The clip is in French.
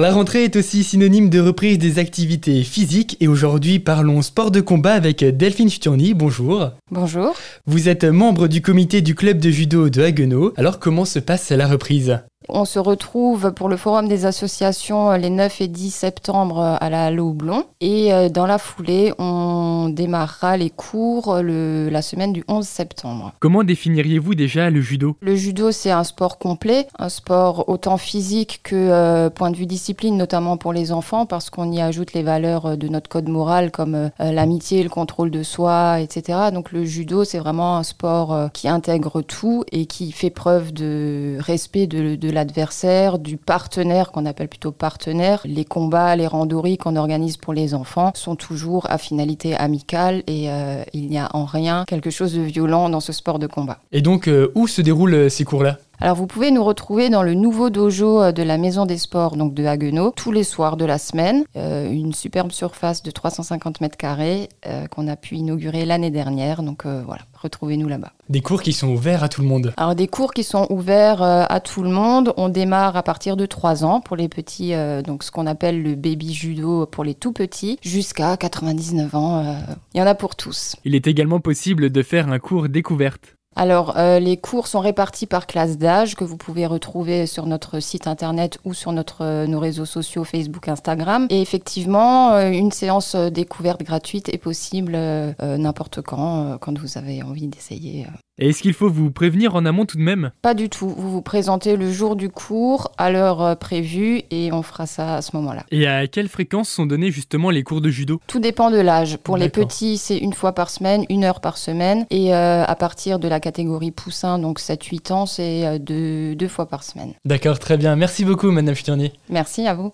La rentrée est aussi synonyme de reprise des activités physiques et aujourd'hui parlons sport de combat avec Delphine Sturny. Bonjour. Bonjour. Vous êtes membre du comité du club de judo de Haguenau. Alors comment se passe la reprise? On se retrouve pour le Forum des associations les 9 et 10 septembre à la Halle Houblon. Et euh, dans la foulée, on démarrera les cours le, la semaine du 11 septembre. Comment définiriez-vous déjà le judo? Le judo, c'est un sport complet, un sport autant physique que euh, point de vue discipline, notamment pour les enfants, parce qu'on y ajoute les valeurs de notre code moral comme euh, l'amitié, le contrôle de soi, etc. Donc le judo, c'est vraiment un sport qui intègre tout et qui fait preuve de respect de, de l'adversaire, du partenaire qu'on appelle plutôt partenaire. Les combats, les randonnées qu'on organise pour les enfants sont toujours à finalité amicale et euh, il n'y a en rien quelque chose de violent dans ce sport de combat. Et donc, euh, où se déroulent ces cours-là? Alors vous pouvez nous retrouver dans le nouveau dojo de la Maison des Sports, donc de Haguenau, tous les soirs de la semaine. une superbe surface de 350 mètres carrés qu'on a pu inaugurer l'année dernière. Donc voilà, retrouvez-nous là-bas. Des cours qui sont ouverts à tout le monde Alors des cours qui sont ouverts à tout le monde. On démarre à partir de 3 ans pour les petits, donc ce qu'on appelle le baby judo pour les tout petits, jusqu'à 99 ans. Il y en a pour tous. Il est également possible de faire un cours découverte. Alors, euh, les cours sont répartis par classe d'âge que vous pouvez retrouver sur notre site internet ou sur notre, euh, nos réseaux sociaux Facebook, Instagram. Et effectivement, euh, une séance découverte gratuite est possible n'importe quand, quand vous avez envie d'essayer. Et est-ce qu'il faut vous prévenir en amont tout de même? Pas du tout. Vous vous présentez le jour du cours à l'heure prévue et on fera ça à ce moment-là. Et à quelle fréquence sont donnés justement les cours de judo? Tout dépend de l'âge. Pour les petits, c'est une fois par semaine, une heure par semaine. Et à partir de la catégorie poussin, donc 7-8 ans, c'est deux, deux fois par semaine. D'accord, très bien. Merci beaucoup, Madame Futurnier. Merci à vous.